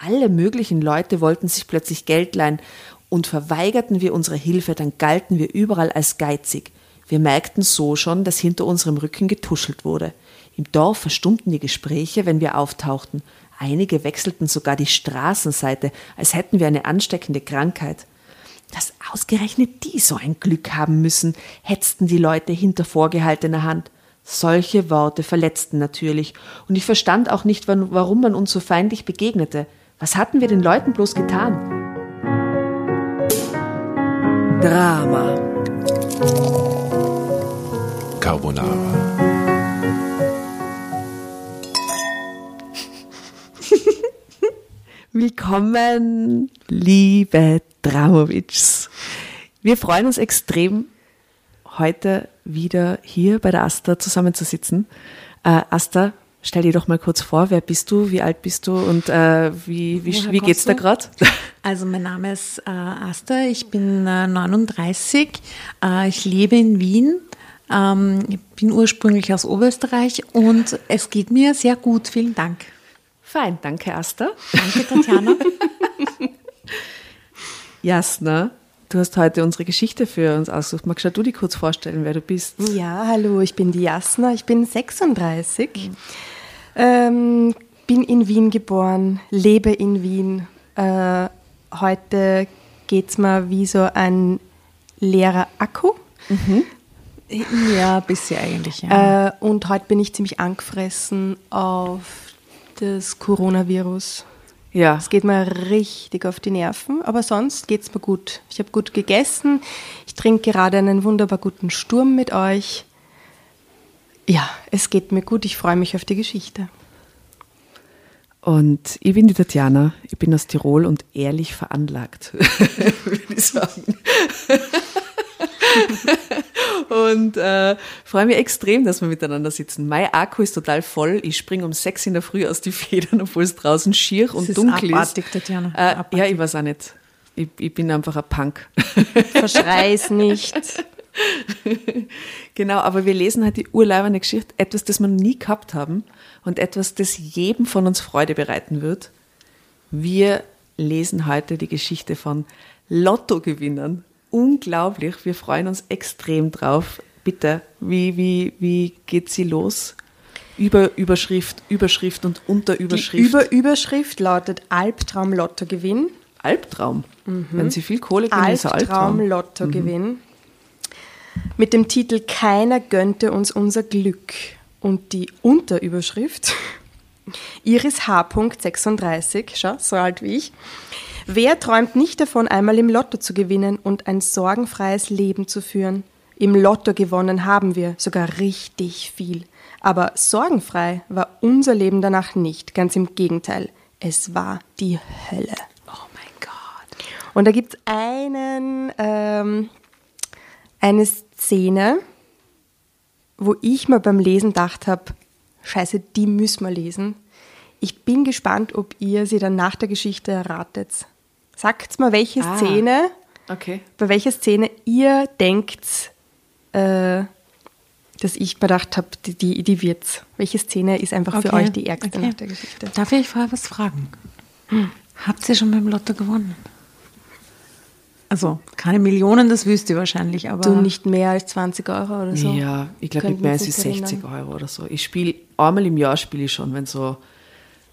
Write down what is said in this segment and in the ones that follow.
Alle möglichen Leute wollten sich plötzlich Geld leihen und verweigerten wir unsere Hilfe, dann galten wir überall als geizig. Wir merkten so schon, dass hinter unserem Rücken getuschelt wurde. Im Dorf verstummten die Gespräche, wenn wir auftauchten. Einige wechselten sogar die Straßenseite, als hätten wir eine ansteckende Krankheit. Dass ausgerechnet die so ein Glück haben müssen, hetzten die Leute hinter vorgehaltener Hand. Solche Worte verletzten natürlich, und ich verstand auch nicht, warum man uns so feindlich begegnete. Was hatten wir den Leuten bloß getan? Drama. Carbonara. Willkommen, liebe Dramovics. Wir freuen uns extrem, heute wieder hier bei der Asta zusammenzusitzen. Äh, Asta, stell dir doch mal kurz vor, wer bist du, wie alt bist du und äh, wie, wie, wie geht's da gerade? Also mein Name ist äh, Asta, ich bin äh, 39, äh, ich lebe in Wien, ähm, ich bin ursprünglich aus Oberösterreich und es geht mir sehr gut, vielen Dank. Fein, danke Asta. Danke Tatjana. Jasna, du hast heute unsere Geschichte für uns ausgesucht. Magst du die kurz vorstellen, wer du bist? Ja, hallo, ich bin die Jasna, ich bin 36, mhm. Ähm, bin in Wien geboren, lebe in Wien. Äh, heute geht es mir wie so ein leerer Akku. Mhm. Ja, bisschen eigentlich. Ja. Äh, und heute bin ich ziemlich angefressen auf das Coronavirus. Ja. Es geht mir richtig auf die Nerven, aber sonst geht es mir gut. Ich habe gut gegessen. Ich trinke gerade einen wunderbar guten Sturm mit euch. Ja, es geht mir gut. Ich freue mich auf die Geschichte. Und ich bin die Tatjana. Ich bin aus Tirol und ehrlich veranlagt, würde ich sagen. und äh, freue mich extrem, dass wir miteinander sitzen. Mein Akku ist total voll. Ich springe um sechs in der Früh aus die Federn, obwohl es draußen schier und das dunkel ist. Abartig, Tatjana. Äh, abartig. Ja, ich weiß auch nicht. Ich, ich bin einfach ein Punk. Verschrei's nicht. genau, aber wir lesen halt die urleibende Geschichte, etwas, das wir nie gehabt haben und etwas, das jedem von uns Freude bereiten wird. Wir lesen heute die Geschichte von Lottogewinnern unglaublich. Wir freuen uns extrem drauf. Bitte, wie, wie, wie geht sie los? Über Überschrift, Überschrift und Unterüberschrift. Die Überüberschrift lautet Albtraum Lottogewinn. Albtraum? Mhm. Wenn Sie viel Kohle gewinnen, ist Albtraum. Albtraum Lottogewinn. Mhm. Mit dem Titel Keiner gönnte uns unser Glück. Und die Unterüberschrift Iris H. 36, schau, so alt wie ich, Wer träumt nicht davon, einmal im Lotto zu gewinnen und ein sorgenfreies Leben zu führen? Im Lotto gewonnen haben wir sogar richtig viel. Aber sorgenfrei war unser Leben danach nicht. Ganz im Gegenteil. Es war die Hölle. Oh mein Gott. Und da gibt es einen, ähm, eine Szene, wo ich mir beim Lesen gedacht habe, scheiße, die müssen wir lesen. Ich bin gespannt, ob ihr sie dann nach der Geschichte erratet. Sagt mal, welche ah, Szene, okay. bei welcher Szene ihr denkt, äh, dass ich bedacht habe, die, die, die wird's. Welche Szene ist einfach okay. für euch die ärgste okay. nach der Geschichte? Darf ich vorher was fragen? Hm. Habt ihr schon beim Lotto gewonnen? Also keine Millionen, das wüsst ihr wahrscheinlich, aber. Du nicht mehr als 20 Euro oder so? Ja, ich glaube nicht mehr als 60 Euro oder so. Ich spiele einmal im Jahr spiele ich schon, wenn so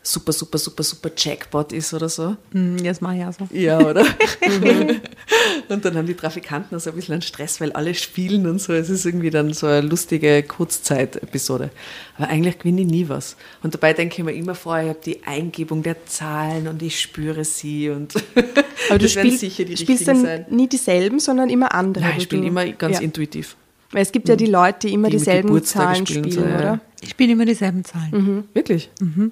super, super, super, super Jackpot ist oder so. Mm, das mache ich auch so. Ja, oder? und dann haben die Trafikanten also ein bisschen einen Stress, weil alle spielen und so. Es ist irgendwie dann so eine lustige Kurzzeit-Episode. Aber eigentlich gewinne ich nie was. Und dabei denke ich mir immer vor, ich habe die Eingebung der Zahlen und ich spüre sie und Aber du spielst, sicher die spielst dann sein. nie dieselben, sondern immer andere. Nein, ich spiele immer ganz ja. intuitiv. Weil es gibt ja die Leute, die immer die dieselben Zahlen spielen, so, oder? Ja. Ich spiele immer dieselben Zahlen. Mhm. Wirklich? Mhm.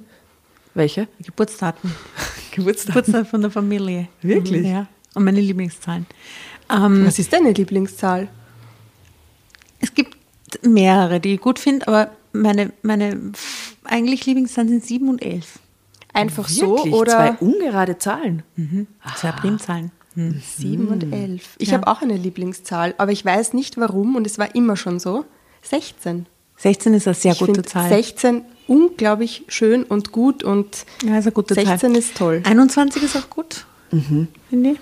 Welche? Geburtsdaten. Geburtsdaten. Geburtstag von der Familie. Wirklich? Ja. Und meine Lieblingszahlen. Ähm, Was ist deine Lieblingszahl? Es gibt mehrere, die ich gut finde, aber meine, meine eigentlich Lieblingszahlen sind 7 und 11. Einfach Wirklich? so oder? Zwei ungerade Zahlen. Mhm. Zwei Primzahlen. Mhm. 7 und 11. Ich ja. habe auch eine Lieblingszahl, aber ich weiß nicht warum und es war immer schon so. 16. 16 ist eine sehr ich gute Zahl. 16 unglaublich schön und gut und Ja, ist eine gute 16 Zahl. ist toll. 21 ist auch gut. Finde ich.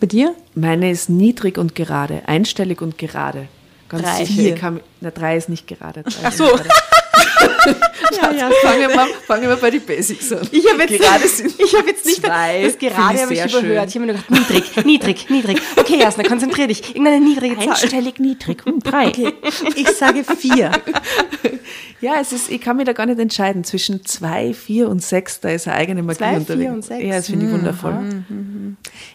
Bei dir? Meine ist niedrig und gerade, einstellig und gerade. Ganz Drei. sicher. Kann, na, drei ist nicht gerade. Drei Ach so. gerade. Ja, ja. Fangen wir, fangen wir bei den Basics an. Ich habe jetzt, gerade ich hab jetzt nicht zwei, das gerade habe ich überhört. Ich schön. habe mir nur gedacht, niedrig, niedrig, niedrig. Okay, Jasna, konzentrier dich. Irgendeine niedrige Zahl. Einstellig niedrig. Hm, drei. Ich sage vier. Ja, es ist, ich kann mich da gar nicht entscheiden. Zwischen zwei, vier und sechs, da ist eine eigene Magie Zwei, unterwegs. vier und sechs. Ja, das finde ich wundervoll.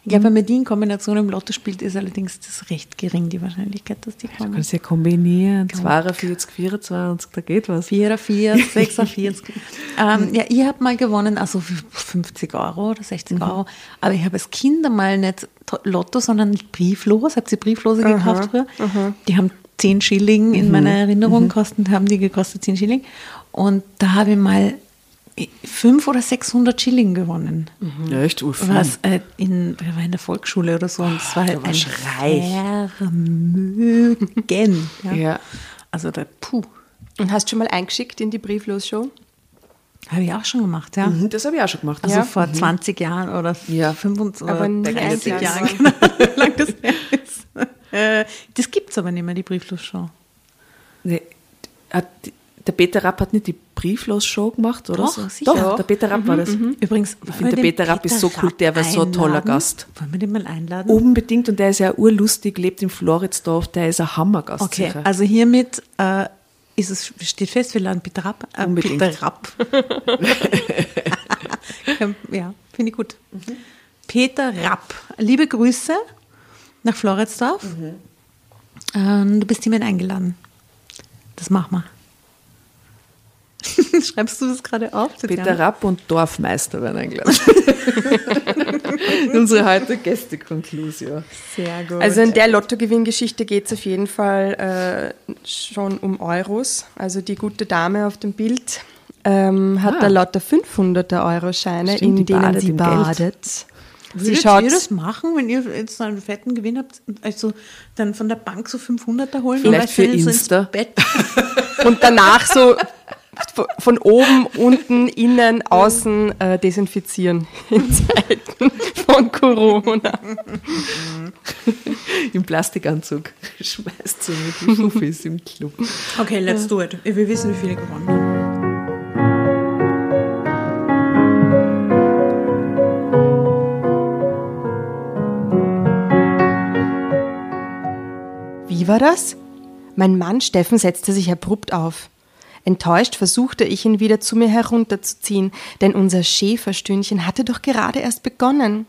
Ich glaube, wenn man die in Kombination im Lotto spielt, ist allerdings das recht gering, die Wahrscheinlichkeit, dass die Du kommen. kannst ja kombinieren. 42, 24, da geht was. Vierer, vier, sechser, vierzig. ähm, ja, ich habe mal gewonnen, also für 50 Euro oder 60 Euro. Aber ich habe als Kind einmal nicht to- Lotto, sondern Brieflos. Habt ihr Brieflose gekauft früher? Die haben 10 Schilling in meiner Erinnerung gekostet, haben die gekostet 10 Schilling. Und da habe ich mal 500 oder 600 Schilling gewonnen. Ja, echt urfein. Was äh, in, ich war in der Volksschule oder so und es war halt ein reich. Vermögen. Ja. Ja. Also da, puh, Und hast du schon mal eingeschickt in die Brieflos-Show? habe ich auch schon gemacht, ja. Mhm, Das habe ich auch schon gemacht. Also Ja. vor 20 Jahren oder Ja. 25 Aber oder nie 30 eingeladen Jahren, genau, wie lang das her ist. Äh, Das gibt es aber nicht mehr, die Brieflos-Show. Nee, hat, der Peter Rapp hat nicht die Brieflos-Show gemacht, oder? Doch, so? sicher. Doch, der Peter Rapp war das. Übrigens, Ich finde, der Peter Rapp ist so cool, der war so ein toller Gast. Wollen wir den mal einladen? Unbedingt, und der ist ja urlustig, lebt in Floridsdorf, der ist ein Hammergast. okay, sicher. also hiermit äh, ist es, steht fest, wir laden Peter Rapp. Äh, Unbedingt. Peter Rapp. ja, finde ich gut. Peter Rapp, liebe Grüße nach Floridsdorf. Ähm, du bist hiermit eingeladen. Das machen wir. Schreibst du das gerade auf? Peter Rapp und Dorfmeister werden eingeladen. Unsere heutige Gäste-Konklusion. Sehr gut. Also in der Lottogewinngeschichte geht es auf jeden Fall äh, schon um Euros. Also die gute Dame auf dem Bild ähm, hat Ah. da lauter 500er Euro-Scheine, Stimmt, in die denen badet sie badet. Würdet ihr das machen, wenn ihr jetzt einen fetten Gewinn habt, also dann von der Bank so 500er holen? Vielleicht und für euch so Insta. Ins Bett? und danach so von- oben, unten, innen, außen äh, desinfizieren in Zeiten von Corona. Im Plastikanzug schmeißt so mit den Fuffis im Club. Okay, let's do it. Wir wissen, wie viele gewonnen haben. Wie war das? Mein Mann Steffen setzte sich abrupt auf. Enttäuscht versuchte ich ihn wieder zu mir herunterzuziehen, denn unser Schäferstündchen hatte doch gerade erst begonnen.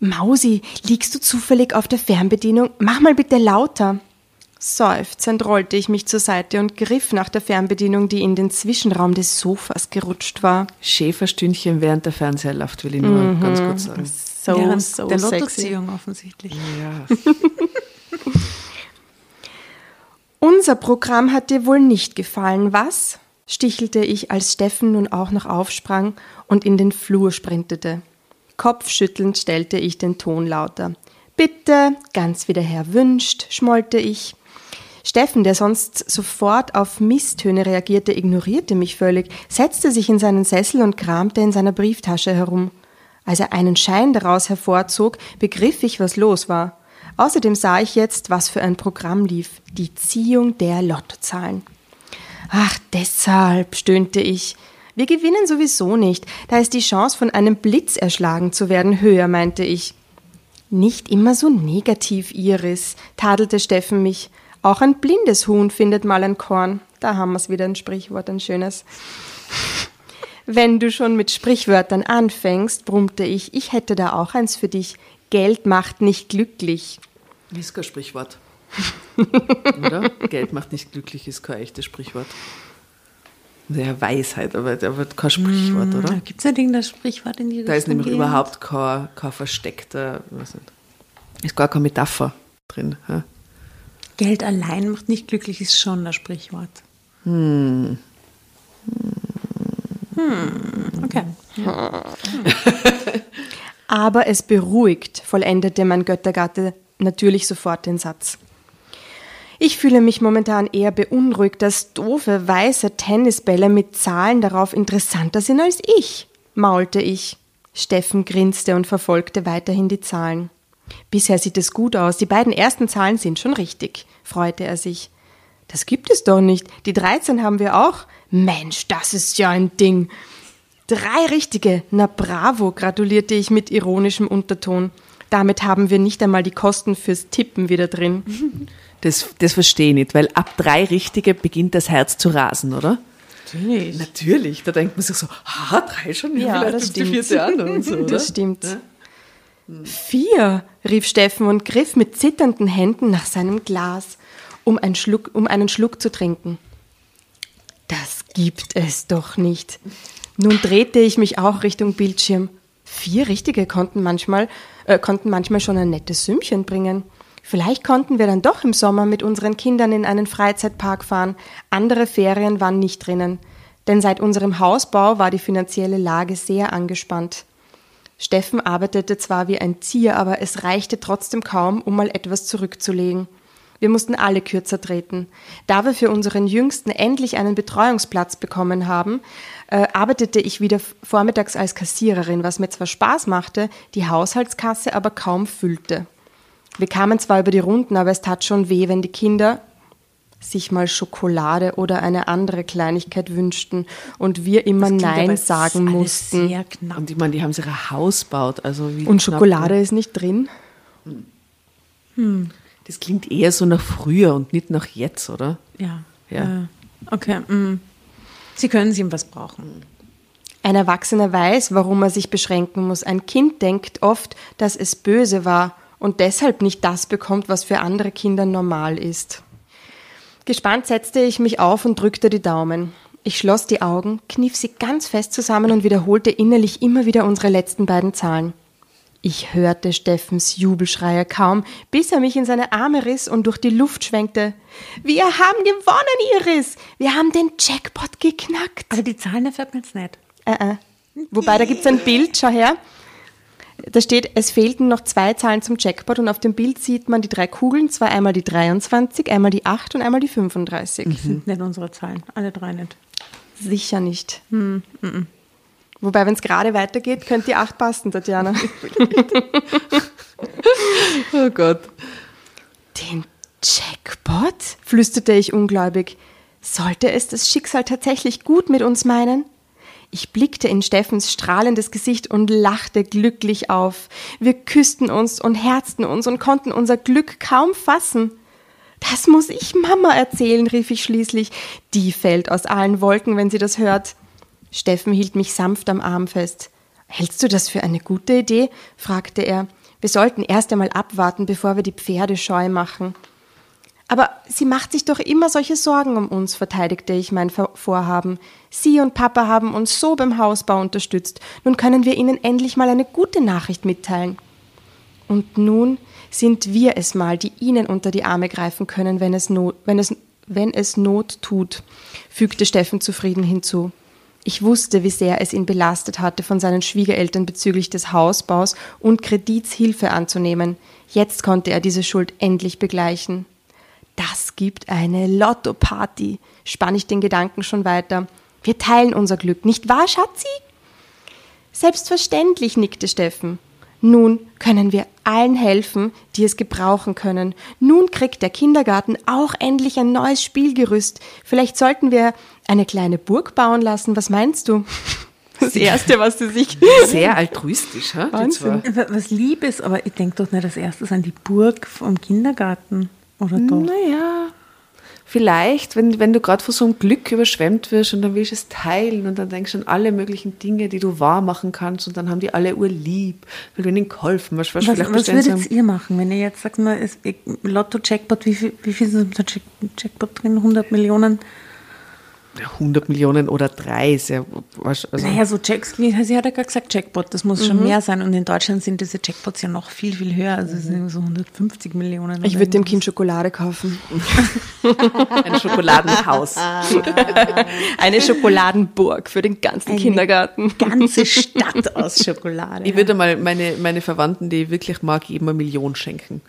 Mausi, liegst du zufällig auf der Fernbedienung? Mach mal bitte lauter. Seufzend rollte ich mich zur Seite und griff nach der Fernbedienung, die in den Zwischenraum des Sofas gerutscht war. Schäferstündchen während der Fernseher läuft, will ich nur ganz kurz sagen. So, Während so der sexy. Lottoziehung offensichtlich. Ja. Unser Programm hat dir wohl nicht gefallen, was? stichelte ich, als Steffen nun auch noch aufsprang und in den Flur sprintete. Kopfschüttelnd stellte ich den Ton lauter. Bitte, ganz wie der Herr wünscht, schmollte ich. Steffen, der sonst sofort auf Misstöne reagierte, ignorierte mich völlig, setzte sich in seinen Sessel und kramte in seiner Brieftasche herum. Als er einen Schein daraus hervorzog, begriff ich, was los war. Außerdem sah ich jetzt, was für ein Programm lief. Die Ziehung der Lottozahlen. Ach, deshalb, stöhnte ich. Wir gewinnen sowieso nicht. Da ist die Chance, von einem Blitz erschlagen zu werden, höher, meinte ich. Nicht immer so negativ, Iris, tadelte Steffen mich. Auch ein blindes Huhn findet mal ein Korn. Da haben wir's wieder ein Sprichwort, ein schönes. Wenn du schon mit Sprichwörtern anfängst, brummte ich, ich hätte da auch eins für dich. Geld macht nicht glücklich. Ist kein Sprichwort. Oder? Geld macht nicht glücklich, ist kein echtes Sprichwort. Ja, Weisheit, aber, aber kein Sprichwort, oder? Gibt es ein Ding, das Sprichwort in die Da ist Richtung nämlich geht? überhaupt kein, kein versteckter, ich weiß nicht, ist gar keine Metapher drin. Ja? Geld allein macht nicht glücklich, ist schon das Sprichwort. Hm. Okay. Aber es beruhigt, vollendete mein Göttergatte natürlich sofort den Satz. Ich fühle mich momentan eher beunruhigt, dass doofe weiße Tennisbälle mit Zahlen darauf interessanter sind als ich, maulte ich. Steffen grinste und verfolgte weiterhin die Zahlen. Bisher sieht es gut aus, die beiden ersten Zahlen sind schon richtig, freute er sich. Das gibt es doch nicht. Die 13 haben wir auch. Mensch, das ist ja ein Ding. Drei richtige. Na bravo, gratulierte ich mit ironischem Unterton. Damit haben wir nicht einmal die Kosten fürs Tippen wieder drin. Das, das verstehe ich nicht, weil ab drei Richtige beginnt das Herz zu rasen, oder? Natürlich. Natürlich, da denkt man sich so, ah, drei schon, Ja, vielleicht das ist die stimmt. vierte an und so, oder? Das stimmt. Vier, rief Steffen und griff mit zitternden Händen nach seinem Glas, um einen Schluck, um einen Schluck zu trinken. Das gibt es doch nicht. Nun drehte ich mich auch Richtung Bildschirm. Vier Richtige konnten manchmal, äh, konnten manchmal schon ein nettes Sümmchen bringen. Vielleicht konnten wir dann doch im Sommer mit unseren Kindern in einen Freizeitpark fahren. Andere Ferien waren nicht drinnen. Denn seit unserem Hausbau war die finanzielle Lage sehr angespannt. Steffen arbeitete zwar wie ein Zier, aber es reichte trotzdem kaum, um mal etwas zurückzulegen. Wir mussten alle kürzer treten. Da wir für unseren Jüngsten endlich einen Betreuungsplatz bekommen haben, äh, arbeitete ich wieder vormittags als Kassiererin, was mir zwar Spaß machte, die Haushaltskasse aber kaum füllte. Wir kamen zwar über die Runden, aber es tat schon weh, wenn die Kinder sich mal Schokolade oder eine andere Kleinigkeit wünschten und wir immer Nein sagen alles mussten. Sehr knapp. Und ich meine, die haben sich ein Haus gebaut. Also wie Und knapp- Schokolade ist nicht drin. Das klingt eher so nach früher und nicht nach jetzt, oder? Ja. Ja. Äh, okay. mm. Sie können sie ihm was brauchen. Ein Erwachsener weiß, warum er sich beschränken muss. Ein Kind denkt oft, dass es böse war und deshalb nicht das bekommt, was für andere Kinder normal ist. Gespannt setzte ich mich auf und drückte die Daumen. Ich schloss die Augen, kniff sie ganz fest zusammen und wiederholte innerlich immer wieder unsere letzten beiden Zahlen. Ich hörte Steffens Jubelschreie kaum, bis er mich in seine Arme riss und durch die Luft schwenkte. Wir haben gewonnen, Iris! Wir haben den Jackpot geknackt! Aber die Zahlen erfährt man jetzt nicht. Äh, äh. Wobei, da gibt's ein Bild, schau her. Da steht, es fehlten noch zwei Zahlen zum Jackpot und auf dem Bild sieht man die drei Kugeln, zwar einmal die 23, einmal die 8 und einmal die 35. Das sind nicht unsere Zahlen. Alle drei nicht. Sicher nicht. Wobei, wenn es gerade weitergeht, könnte die 8 passen, Tatjana. Oh Gott. Den Jackpot? flüsterte ich ungläubig. Sollte es das Schicksal tatsächlich gut mit uns meinen? Ich blickte in Steffens strahlendes Gesicht und lachte glücklich auf. Wir küssten uns und herzten uns und konnten unser Glück kaum fassen. Das muss ich Mama erzählen, rief ich schließlich. Die fällt aus allen Wolken, wenn sie das hört. Steffen hielt mich sanft am Arm fest. Hältst du das für eine gute Idee? fragte er. Wir sollten erst einmal abwarten, bevor wir die Pferde scheu machen. Aber sie macht sich doch immer solche Sorgen um uns, verteidigte ich mein Vor- Vorhaben. Sie und Papa haben uns so beim Hausbau unterstützt. Nun können wir ihnen endlich mal eine gute Nachricht mitteilen. Und nun sind wir es mal, die ihnen unter die Arme greifen können, wenn es Not, wenn es, wenn es Not tut, fügte Steffen zufrieden hinzu. Ich wusste, wie sehr es ihn belastet hatte, von seinen Schwiegereltern bezüglich des Hausbaus und Kredits Hilfe anzunehmen. Jetzt konnte er diese Schuld endlich begleichen. Das gibt eine Lotto-Party, spann ich den Gedanken schon weiter. Wir teilen unser Glück, nicht wahr, Schatzi? Selbstverständlich, nickte Steffen. Nun können wir allen helfen, die es gebrauchen können. Nun kriegt der Kindergarten auch endlich ein neues Spielgerüst. Vielleicht sollten wir eine kleine Burg bauen lassen. Was meinst du? Das Erste, was sie sich... Sehr altruistisch, ha? Wahnsinn. Was lieb ist, aber ich denke doch nicht als erstes an die Burg vom Kindergarten. Oder doch? Naja, vielleicht, wenn, wenn du gerade von so einem Glück überschwemmt wirst und dann willst du es teilen und dann denkst du an alle möglichen Dinge, die du wahr machen kannst und dann haben die alle urlieb, weil du ihnen geholfen hast. Was, was so würdet ihr machen, wenn ihr jetzt sagt, mal, Lotto-Jackpot, wie viel, wie viel sind im Jack, Jackpot drin? 100 Millionen? Ja, 100 Millionen oder drei, ist ja, also, Naja, so Jacks, wie sie hat ja gerade gesagt, Jackpot, das muss Mhm. schon mehr sein. Und in Deutschland sind diese Jackpots ja noch viel, viel höher. Also es sind so 150 Millionen. Ich würde dem. Kind Schokolade kaufen. ein Schokoladenhaus. Eine Schokoladenburg für den ganzen Kindergarten. ganze Stadt aus Schokolade. Ich würde mal meine, meine Verwandten, die ich wirklich mag, jedem eine Million schenken.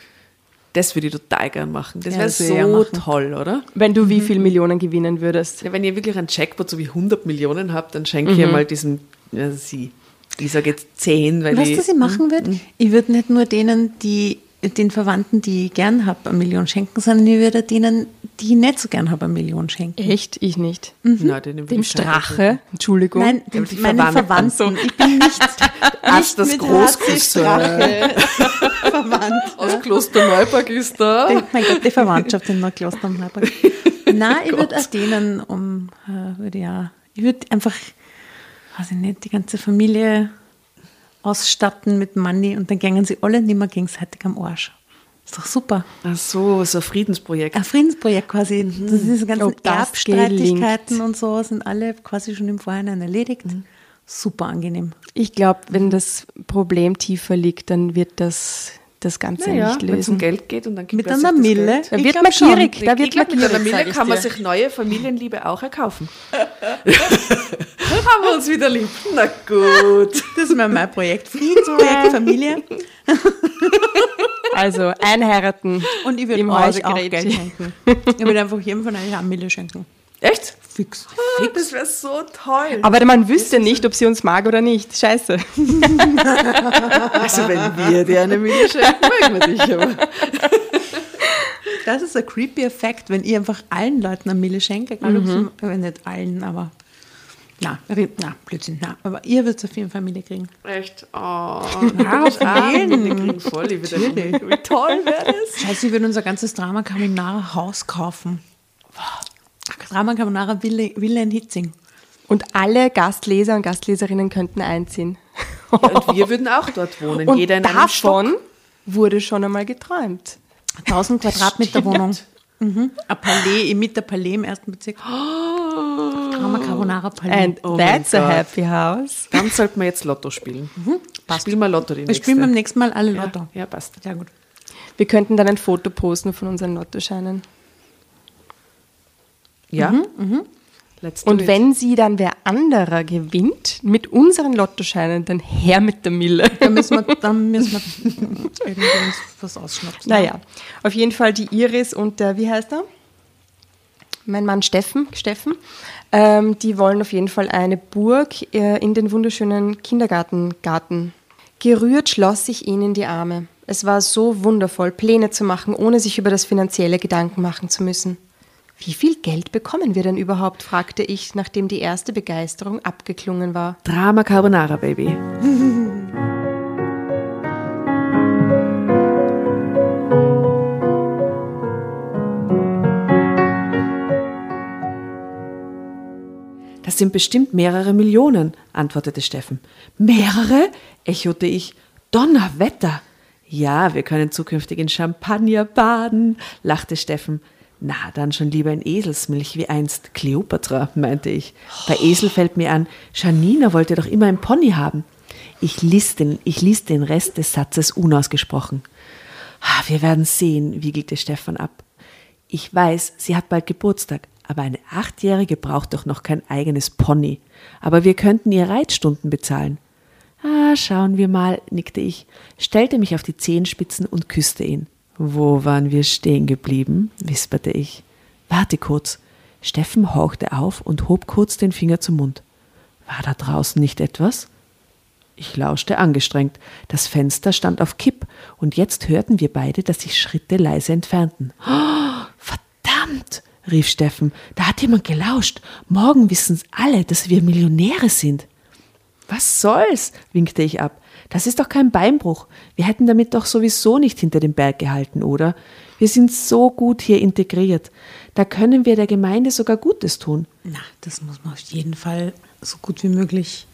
Das würde ich total gern machen. Das Ja, wäre so machen. toll, oder? Wenn du wie viel Millionen gewinnen würdest. Ja, wenn ihr wirklich einen Jackpot so wie 100 Millionen habt, dann schenke ich mal diesem, ja, sie. Ich sage jetzt 10, weil Weißt ich, du, was ich machen würde? Ich würde nicht nur denen, die den Verwandten, die ich gern habe, eine Million schenken, sondern ich würde denen, die ich nicht so gern habe, eine Million schenken. Echt? Ich nicht. Den würde Dem schon Strache, Entschuldigung. Nein, Ja, aber die meine Verwandten. Verwandten. Ich bin nicht, Ach, das. Strache verwandt. Aus Klosterneuburg ist da. Mein Gott, die Verwandtschaft in Neukloster am Neuburg. Nein, ich würde auch denen um, äh, würde ja, ich würde einfach, weiß ich nicht, die ganze Familie ausstatten mit Money und dann gingen sie alle nicht mehr gegenseitig am Arsch. Ist doch super. Ach so, so ein Friedensprojekt. Ein Friedensprojekt quasi. Das ist diese ganzen Erbstreitigkeiten und so sind alle quasi schon im Vorhinein erledigt. Super angenehm. Ich glaube, wenn das Problem tiefer liegt, dann wird das das Ganze Naja, nicht wenn es um lösen. Geld geht und dann gibt Mit er einer Mille. Da wird man gierig. Da wird man mit einer Mille kann man sich neue Familienliebe auch erkaufen. Haben wir uns wieder lieb. Na gut. Das ist mein Projekt. Friedensprojekt Familie. Also einheiraten. Und ich würde euch auch. Geld schenken. Ich würde einfach jedem von euch eine Mille schenken. Echt? Fix. Ah, Das wäre so toll. Aber man wüsste nicht, ob sie uns mag oder nicht. Scheiße. Also wenn wir dir eine Mille schenken, mögen wir dich aber. Das ist ein creepy Effekt, wenn ihr einfach allen Leuten eine Mille schenkt. Egal, ob sie, äh, nicht allen, aber. Na, na, Blödsinn, na. Aber ihr würdet auf jeden Fall Mille kriegen. Echt? Oh. Ja, auf jeden. wir kriegen voll Liebe. Wie toll wäre das? Scheiße, ich würde unser ganzes Drama Carbonara Haus kaufen. Drama Carbonara Villa, in Hitzing. Und alle Gastleser und Gastleserinnen könnten einziehen. Und wir würden auch dort wohnen. Und Jeder in einem davon Stock. wurde schon einmal geträumt. 1000 Quadratmeter. Wohnung. Mhm. Ein Palais, im Mitte Palais im ersten Bezirk. Drama Carbonara Palais. And Oh that's a happy house. Dann sollten wir jetzt Lotto spielen. Spielen wir Lotto die Wir spielen beim nächsten Mal alle Lotto. ja, ja, passt. Sehr gut. Wir könnten dann ein Foto posten von unseren Lottoscheinen. Ja? Let's do Und wenn sie dann wer anderer gewinnt mit unseren Lottoscheinen, dann her mit der Mille. Dann müssen wir, dann müssen wir irgendwie uns was ausschnappen. Naja, auf jeden Fall die Iris und der, wie heißt er? Mein Mann Steffen, Steffen, ähm, die wollen auf jeden Fall eine Burg äh, in den wunderschönen Kindergartengarten. Gerührt schloss ich ihn in die Arme. Es war so wundervoll, Pläne zu machen, ohne sich über das Finanzielle Gedanken machen zu müssen. Wie viel Geld bekommen wir denn überhaupt? fragte ich, nachdem die erste Begeisterung abgeklungen war. Drama Carbonara, Baby. Das sind bestimmt mehrere Millionen, antwortete Steffen. Mehrere? echote ich. Donnerwetter! Ja, wir können zukünftig in Champagner baden, lachte Steffen. Na, dann schon lieber in Eselsmilch wie einst Kleopatra, meinte ich. Bei Esel fällt mir an, Janina wollte doch immer ein Pony haben. Ich ließ den, ich ließ den Rest des Satzes unausgesprochen. Ah, Wir werden sehen, wiegelte Stefan ab. Ich weiß, sie hat bald Geburtstag, aber eine Achtjährige braucht doch noch kein eigenes Pony. Aber wir könnten ihr Reitstunden bezahlen. Ah, schauen wir mal, nickte ich, stellte mich auf die Zehenspitzen und küsste ihn. Wo waren wir stehen geblieben? wisperte ich. Warte kurz. Steffen horchte auf und hob kurz den Finger zum Mund. War da draußen nicht etwas? Ich lauschte angestrengt. Das Fenster stand auf Kipp, und jetzt hörten wir beide, dass sich Schritte leise entfernten. Oh, verdammt! rief Steffen. Da hat jemand gelauscht. Morgen wissen's alle, dass wir Millionäre sind. Was soll's? winkte ich ab. Das ist doch kein Beinbruch. Wir hätten damit doch sowieso nicht hinter dem Berg gehalten, oder? Wir sind so gut hier integriert. Da können wir der Gemeinde sogar Gutes tun. Na, das muss man auf jeden Fall so gut wie möglich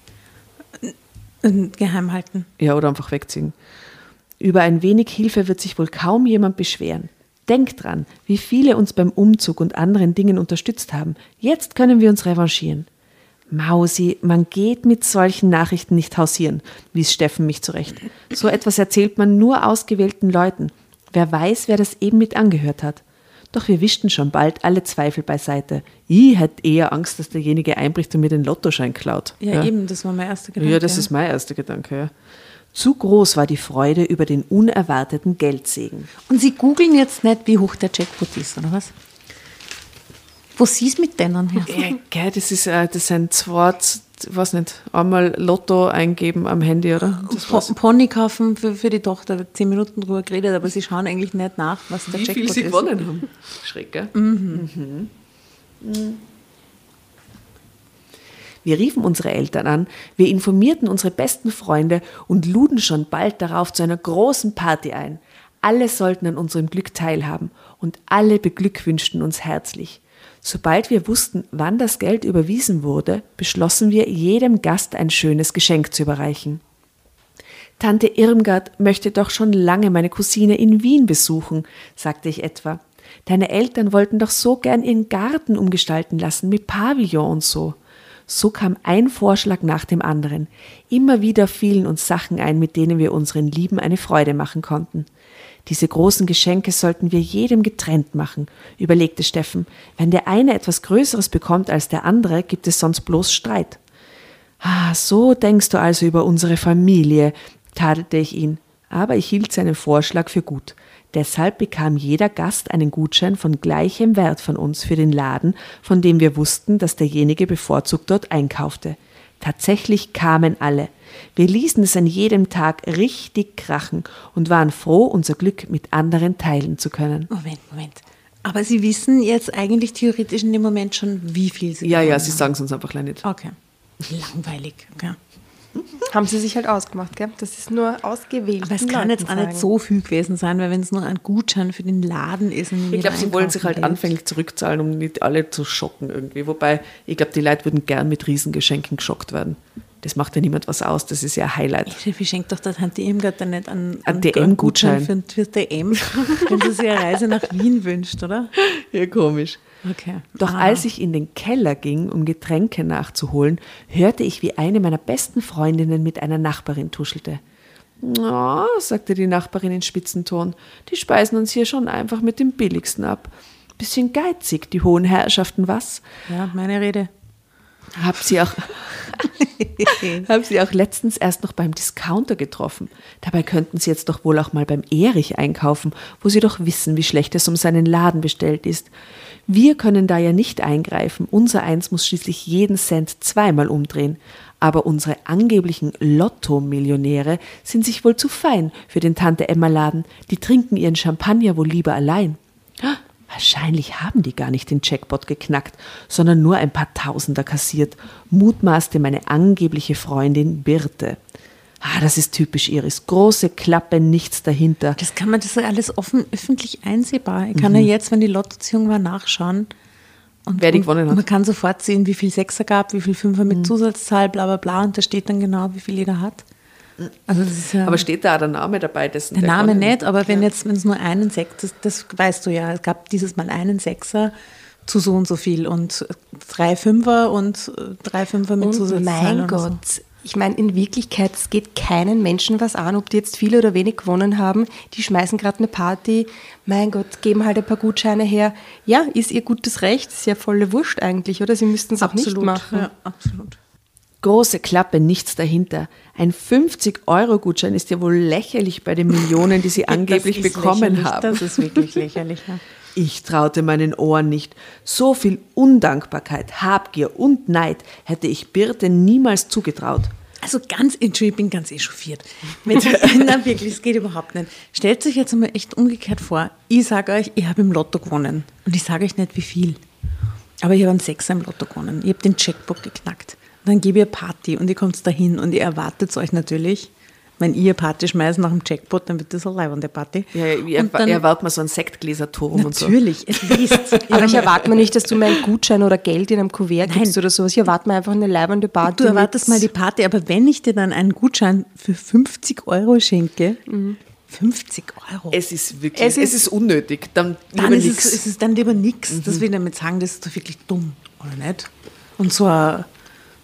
äh, geheim halten. Ja, oder einfach wegziehen. Über ein wenig Hilfe wird sich wohl kaum jemand beschweren. Denkt dran, wie viele uns beim Umzug und anderen Dingen unterstützt haben. Jetzt können wir uns revanchieren. Mausi, man geht mit solchen Nachrichten nicht hausieren, wies Steffen mich zurecht. So etwas erzählt man nur ausgewählten Leuten. Wer weiß, wer das eben mit angehört hat. Doch wir wischten schon bald alle Zweifel beiseite. Ich hätte eher Angst, dass derjenige einbricht und mir den Lottoschein klaut. Ja, eben, das war mein erster Gedanke. Ja, das ist mein erster Gedanke. Ja. Zu groß war die Freude über den unerwarteten Geldsegen. Und Sie googeln jetzt nicht, wie hoch der Jackpot ist, oder was? Sie es mit denen her? Ja, das ist äh, das sind zwei, ich weiß nicht, einmal Lotto eingeben am Handy, oder? Das Po Pony kaufen für, für die Tochter, zehn Minuten drüber geredet, aber sie schauen eigentlich nicht nach, was der wie Jackpot viel sie ist. gewonnen haben. Schreck, gell? Mhm. Wir riefen unsere Eltern an, wir informierten unsere besten Freunde und luden schon bald darauf zu einer großen Party ein. Alle sollten an unserem Glück teilhaben und alle beglückwünschten uns herzlich. Sobald wir wussten, wann das Geld überwiesen wurde, beschlossen wir, jedem Gast ein schönes Geschenk zu überreichen. Tante Irmgard möchte doch schon lange meine Cousine in Wien besuchen, sagte ich etwa. Deine Eltern wollten doch so gern ihren Garten umgestalten lassen mit Pavillon und so. So kam ein Vorschlag nach dem anderen. Immer wieder fielen uns Sachen ein, mit denen wir unseren Lieben eine Freude machen konnten. Diese großen Geschenke sollten wir jedem getrennt machen, überlegte Steffen. Wenn der eine etwas Größeres bekommt als der andere, gibt es sonst bloß Streit. Ah, so denkst du also über unsere Familie, tadelte ich ihn, aber ich hielt seinen Vorschlag für gut. Deshalb bekam jeder Gast einen Gutschein von gleichem Wert von uns für den Laden, von dem wir wussten, dass derjenige bevorzugt dort einkaufte. Tatsächlich kamen alle. Wir ließen es an jedem Tag richtig krachen und waren froh, unser Glück mit anderen teilen zu können. Moment, Moment. Aber Sie wissen jetzt eigentlich theoretisch in dem Moment schon, wie viel Sie Ja, ja, sie sagen es uns einfach gleich nicht. Okay. Langweilig. Okay. Haben sie sich halt ausgemacht, gell? Das ist nur ausgewählt. Aber es kann jetzt auch nicht so viel gewesen sein, weil wenn es nur ein Gutschein für den Laden ist. Und Ich glaube, sie wollen sich halt anfänglich zurückzahlen, um nicht alle zu schocken irgendwie. Wobei, ich glaube, die Leute würden gern mit Riesengeschenken geschockt werden. Das macht ja niemand was aus, das ist ja ein Highlight. Wie schenkt doch der Tante Irmgard dann nicht einen, Ein DM-Gutschein. für, fürs DM, wenn sie sich eine Reise nach Wien wünscht, oder? Ja, komisch. Okay. Doch Ah. als ich in den Keller ging, um Getränke nachzuholen, hörte ich, wie eine meiner besten Freundinnen mit einer Nachbarin tuschelte. Na, sagte die Nachbarin in Spitzenton, die speisen uns hier schon einfach mit dem billigsten ab. Bisschen geizig, die hohen Herrschaften, was? Ja, meine Rede. Hab sie auch, hab sie auch letztens erst noch beim Discounter getroffen. Dabei könnten sie jetzt doch wohl auch mal beim Erich einkaufen, wo sie doch wissen, wie schlecht es um seinen Laden bestellt ist. Wir können da ja nicht eingreifen. Unser Eins muss schließlich jeden Cent zweimal umdrehen. Aber unsere angeblichen Lotto-Millionäre sind sich wohl zu fein für den Tante-Emma-Laden. Die trinken ihren Champagner wohl lieber allein. Ah, Wahrscheinlich haben die gar nicht den Jackpot geknackt, sondern nur ein paar Tausender kassiert, mutmaßte meine angebliche Freundin Birte. Ah, das ist typisch Iris. Große Klappe, nichts dahinter. Das kann man, das ist alles offen, öffentlich einsehbar. Ich kann ja jetzt, wenn die Lottoziehung war, nachschauen. Und, Wer die gewonnen hat. Man kann sofort sehen, wie viel Sechser gab, wie viel Fünfer mit Zusatzzahl, bla bla bla. Und da steht dann genau, wie viel jeder hat. Also das ist ja Aber steht da auch der Name dabei? Dessen, der Name gewonnen nicht, aber wenn jetzt, wenn es nur einen Sechser, das, das weißt du ja, es gab dieses Mal einen Sechser zu so und so viel und drei Fünfer und äh, drei Fünfer mit Und Zusatzzahl. mein oder so. Gott, ich meine, in Wirklichkeit, es geht keinen Menschen was an, ob die jetzt viele oder wenig gewonnen haben. Die schmeißen gerade eine Party. Mein Gott, geben halt ein paar Gutscheine her. Ja, ist ihr gutes Recht. Ist ja volle Wurscht eigentlich, oder? Sie müssten es auch nicht machen. Ja, absolut. Große Klappe, nichts dahinter. Ein 50-Euro-Gutschein ist ja wohl lächerlich bei den Millionen, die sie angeblich bekommen haben. Das ist wirklich lächerlich. Ja. Ich traute meinen Ohren nicht. So viel Undankbarkeit, Habgier und Neid hätte ich Birte niemals zugetraut. Also ganz, ich bin ganz echauffiert. Mit, na wirklich, es geht überhaupt nicht. Stellt euch jetzt einmal echt umgekehrt vor. Ich sage euch, ich habe im Lotto gewonnen. Und ich sage euch nicht, wie viel. Aber ich habe einen Sechser im Lotto gewonnen. Ich habe den Checkbook geknackt. Dann gebe ich eine Party und ihr kommt dahin und ihr erwartet euch natürlich, wenn ihr Party schmeißt nach dem Jackpot, dann wird das eine leibende Party. Ja, ja, und dann, erwartet man so ein Sektgläserturm und so. natürlich, es. Aber ich erwarte mir nicht, dass du mir einen Gutschein oder Geld in einem Kuvert gibst oder sowas. Ich erwarte mir einfach eine leibende Party. Du erwartest mal die Party, aber wenn ich dir dann einen Gutschein für 50 Euro schenke, 50 Euro. Es ist wirklich, Es es ist- ist, unnötig. Dann, dann lieber ist es, nix. ist es dann lieber nichts. Das will ich damit sagen, das ist doch wirklich dumm, oder nicht? Und so, ein-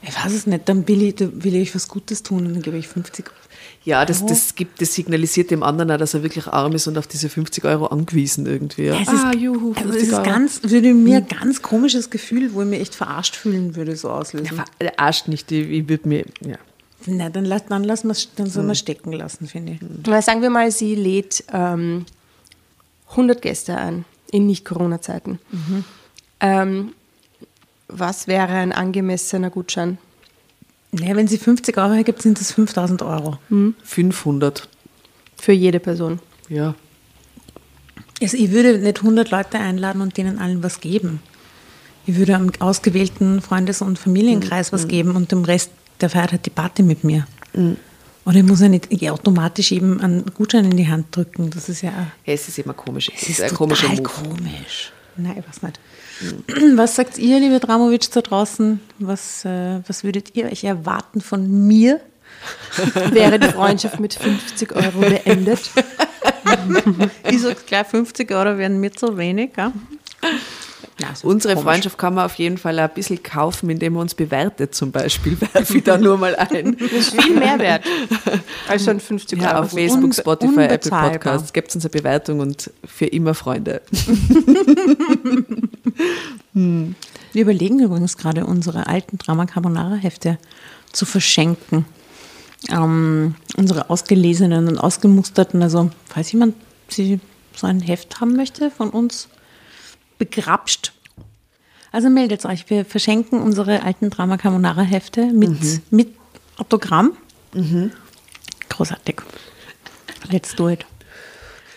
ich weiß es nicht, dann will ich, da will ich was Gutes tun und dann gebe ich 50 Euro. Ja, das, das, gibt, das signalisiert dem anderen auch, dass er wirklich arm ist und auf diese 50 Euro angewiesen irgendwie. Ja. Es ah, ist, juhu, aber 50 es ist ganz, würde mir ein ganz komisches Gefühl, wo ich mich echt verarscht fühlen würde, so auslösen. Verarscht nicht, ich, ich würde mir, ja. Na, dann, lass, dann, lassen wir's- dann sollen wir stecken lassen, finde ich. Na, sagen wir mal, sie lädt ähm, 100 Gäste ein in Nicht-Corona-Zeiten. Ähm, was wäre ein angemessener Gutschein? Naja, wenn sie 50 Euro hergibt, sind das 5000 Euro. 500. Für jede Person. Ja. Also ich würde nicht 100 Leute einladen und denen allen was geben. Ich würde einem ausgewählten Freundes- und Familienkreis was geben und dem Rest, der feiert halt die Party mit mir. Oder ich muss ja nicht ich automatisch eben einen Gutschein in die Hand drücken. Das ist ja ja es ist immer komisch. Es das ist ein komischer total Move. komisch. Nein, ich weiß nicht. Was sagt ihr, liebe Dramovic da draußen? Was, äh, was würdet ihr euch erwarten von mir? Wäre die Freundschaft mit 50 Euro beendet? Ich sag gleich 50 Euro wären mir zu wenig. Ja? Na, so Unsere komisch. Freundschaft kann man auf jeden Fall ein bisschen kaufen, indem man uns bewertet, zum Beispiel. Werfe ich da nur mal ein. Das ist viel mehr wert als schon 50 Ja, Euro. auf Facebook, Spotify, Apple. Podcasts. Gebt uns eine Bewertung und für immer Freunde. Wir überlegen übrigens gerade, unsere alten Drama Carbonara Hefte zu verschenken. Ähm, unsere ausgelesenen und ausgemusterten, also falls jemand sie so ein Heft haben möchte von uns, begrapscht. Also meldet euch, wir verschenken unsere alten Drama Carbonara Hefte mit, mit Autogramm. Großartig. Let's do it.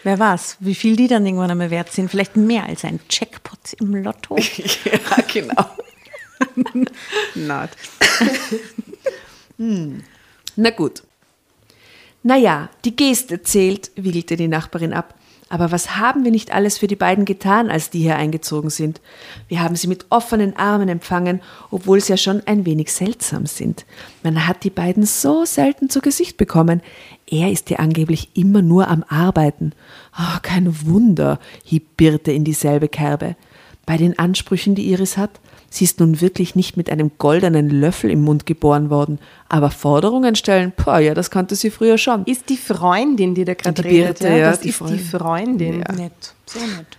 Wer weiß, wie viel die dann irgendwann einmal wert sind. Vielleicht mehr als ein Jackpot im Lotto. ja, genau. Not. Na gut. Naja, die Geste zählt, wiegelte die Nachbarin ab. Aber was haben wir nicht alles für die beiden getan, als die hier eingezogen sind? Wir haben sie mit offenen Armen empfangen, obwohl sie ja schon ein wenig seltsam sind. Man hat die beiden so selten zu Gesicht bekommen. Er ist ja angeblich immer nur am Arbeiten. Ah, kein Wunder, hieb Birte in dieselbe Kerbe. Bei den Ansprüchen, die Iris hat, sie ist nun wirklich nicht mit einem goldenen Löffel im Mund geboren worden, aber Forderungen stellen, boah, ja, das kannte sie früher schon. Ist die Freundin, die da gerade Die redet, Birte, ja, das die ist die Freundin. Freundin. Ja. Nett. Sehr nett.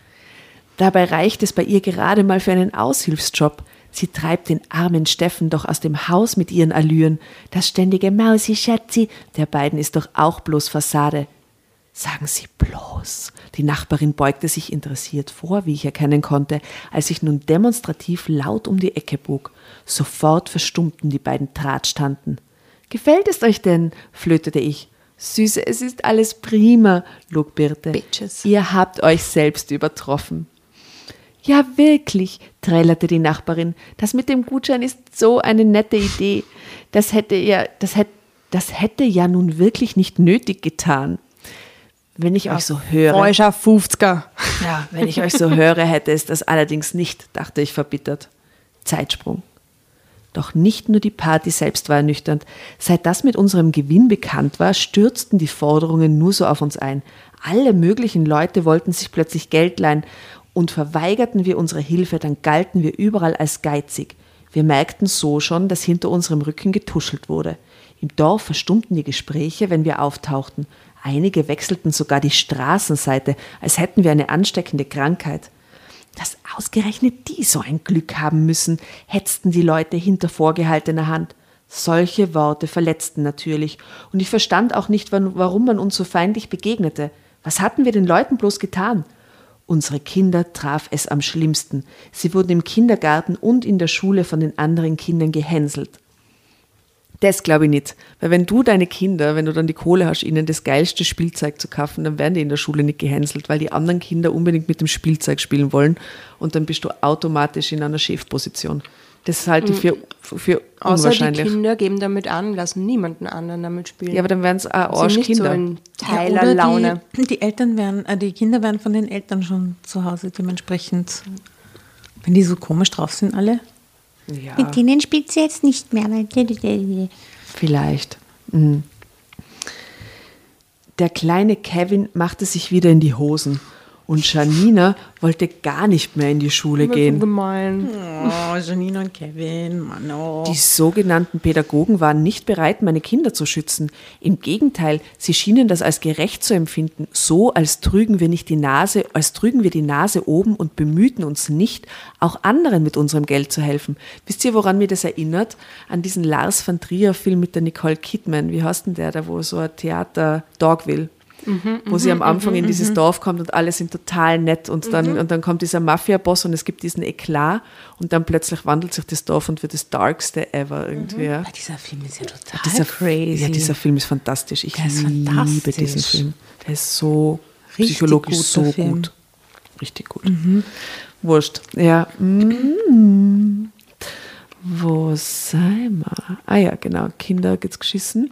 Dabei reicht es bei ihr gerade mal für einen Aushilfsjob. Sie treibt den armen Steffen doch aus dem Haus mit ihren Allüren. Das ständige Mausi, Schatzi der beiden ist doch auch bloß Fassade. Sagen Sie bloß. Die Nachbarin beugte sich interessiert vor, wie ich erkennen konnte, als ich nun demonstrativ laut um die Ecke bog. Sofort verstummten die beiden Drahtstanden. Gefällt es euch denn? flötete ich. Süße, es ist alles prima, log Birte. Bitches. Ihr habt euch selbst übertroffen. Ja, wirklich, trällerte die Nachbarin. Das mit dem Gutschein ist so eine nette Idee. Das hätte ja, das hätte, das hätte ja nun wirklich nicht nötig getan. Wenn ich euch so höre, Freundschaft 50er. ja, wenn ich euch so höre, hätte es das allerdings nicht, dachte ich verbittert. Zeitsprung. Doch nicht nur die Party selbst war ernüchternd. Seit das mit unserem Gewinn bekannt war, stürzten die Forderungen nur so auf uns ein. Alle möglichen Leute wollten sich plötzlich Geld leihen und verweigerten wir unsere Hilfe, dann galten wir überall als geizig. Wir merkten so schon, dass hinter unserem Rücken getuschelt wurde. Im Dorf verstummten die Gespräche, wenn wir auftauchten. Einige wechselten sogar die Straßenseite, als hätten wir eine ansteckende Krankheit. Dass ausgerechnet die so ein Glück haben müssen, hetzten die Leute hinter vorgehaltener Hand. Solche Worte verletzten natürlich, und ich verstand auch nicht, warum man uns so feindlich begegnete. Was hatten wir den Leuten bloß getan? Unsere Kinder traf es am schlimmsten. Sie wurden im Kindergarten und in der Schule von den anderen Kindern gehänselt. Das glaube ich nicht. Weil wenn du deine Kinder, wenn du dann die Kohle hast, ihnen das geilste Spielzeug zu kaufen, dann werden die in der Schule nicht gehänselt, weil die anderen Kinder unbedingt mit dem Spielzeug spielen wollen und dann bist du automatisch in einer Chefposition. Das halte ich für, für Außer die. Kinder geben damit an, lassen niemanden anderen damit spielen. Ja, aber dann wären es auch nicht so Arschkinder. in Ja, Teilerlaune. Die, die Eltern werden, äh, die Kinder werden von den Eltern schon zu Hause dementsprechend, wenn die so komisch drauf sind alle. Ja. Mit denen spielt sie jetzt nicht mehr. Weil Vielleicht. Mhm. Der kleine Kevin machte sich wieder in die Hosen Und Janina wollte gar nicht mehr in die Schule So gehen. gemein. Oh, Janine und Kevin, Mann, oh. Die sogenannten Pädagogen waren nicht bereit, meine Kinder zu schützen. Im Gegenteil, sie schienen das als gerecht zu empfinden, so als trügen wir nicht die Nase, als trügen wir die Nase oben und bemühten uns nicht, auch anderen mit unserem Geld zu helfen. Wisst ihr, woran mir das erinnert? An diesen Lars van Trier Film mit der Nicole Kidman. Wie heißt denn der, da wo so ein Theater Wo sie am Anfang in dieses Dorf kommt und alle sind total nett und dann, und dann kommt dieser Mafia-Boss und es gibt diesen Eklat und dann plötzlich wandelt sich das Dorf und wird das Darkste ever irgendwie. ja. Ah, dieser Film ist ja total Dieser, crazy. Ja, dieser Film ist fantastisch. Ich ist liebe fantastisch. diesen Film. Der ist so Richtig psychologisch so Film. gut. Richtig gut. Wurscht. Ja. Mm. Wo sei wir? Ah ja, genau. Kinder geht's geschissen.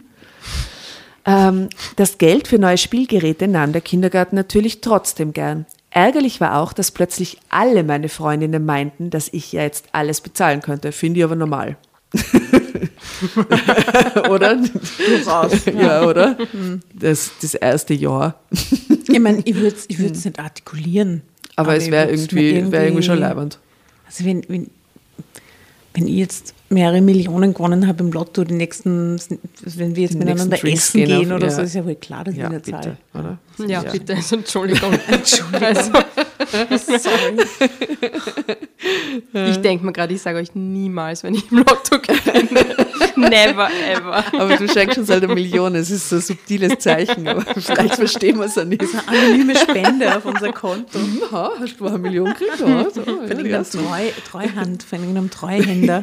Ähm, das Geld für neue Spielgeräte nahm der Kindergarten natürlich trotzdem gern. Ärgerlich war auch, dass plötzlich alle meine Freundinnen meinten, dass ich ja jetzt alles bezahlen könnte. Finde ich aber normal. oder? Durchaus. Ja, oder? Das, das erste Jahr. Ich meine, ich würde es ich würd's nicht artikulieren. Aber, es ich wäre mir irgendwie, wär irgendwie schon leibend. Also wenn, wenn, wenn ich jetzt mehrere Millionen gewonnen habe im Lotto, die nächsten, wenn wir jetzt Die miteinander essen gehen gehen auf- oder ja. so, ist ja wohl klar, dass Ja, ich eine bitte, zahle. oder? Ja, bitte. Also, Entschuldigung. Also, Sorry. ich denke mir gerade, ich sage euch niemals, wenn ich im Lotto gewinne. Never ever. Aber du schenkst schon seit einer Million, es ist so ein subtiles Zeichen, aber vielleicht verstehen wir es ja nicht. Anonyme Spende auf unser Konto. Ha, hast du eine Million gekriegt? Ja, so, ja, Von irgendeinem. Treu, Treuhand, von irgendeinem Treuhänder.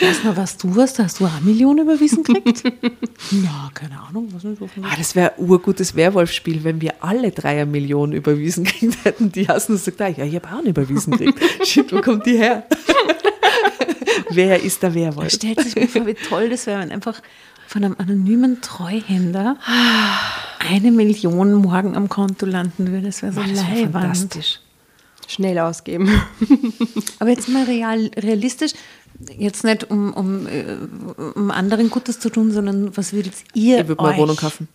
Weißt du was du hast? Hast du eine Million überwiesen gekriegt? Ja, keine Ahnung. Was nicht. Ah, das wäre ein urgutes Werwolf-Spiel, wenn wir alle drei eine Million überwiesen gekriegt hätten. Die hast und sagt, ah, ja, ich habe auch einen überwiesen gekriegt. Shit, wo kommt die her? Wer ist der Werwolf? Stellt sich mir vor, wie toll das wäre, wenn einfach von einem anonymen Treuhänder eine Million morgen am Konto landen würde. Das wäre so das wär fantastisch. Schnell ausgeben. Aber jetzt mal real, realistisch, jetzt nicht um, um, äh, um anderen Gutes zu tun, sondern was würdet ihr Ich würde mal eine Wohnung kaufen.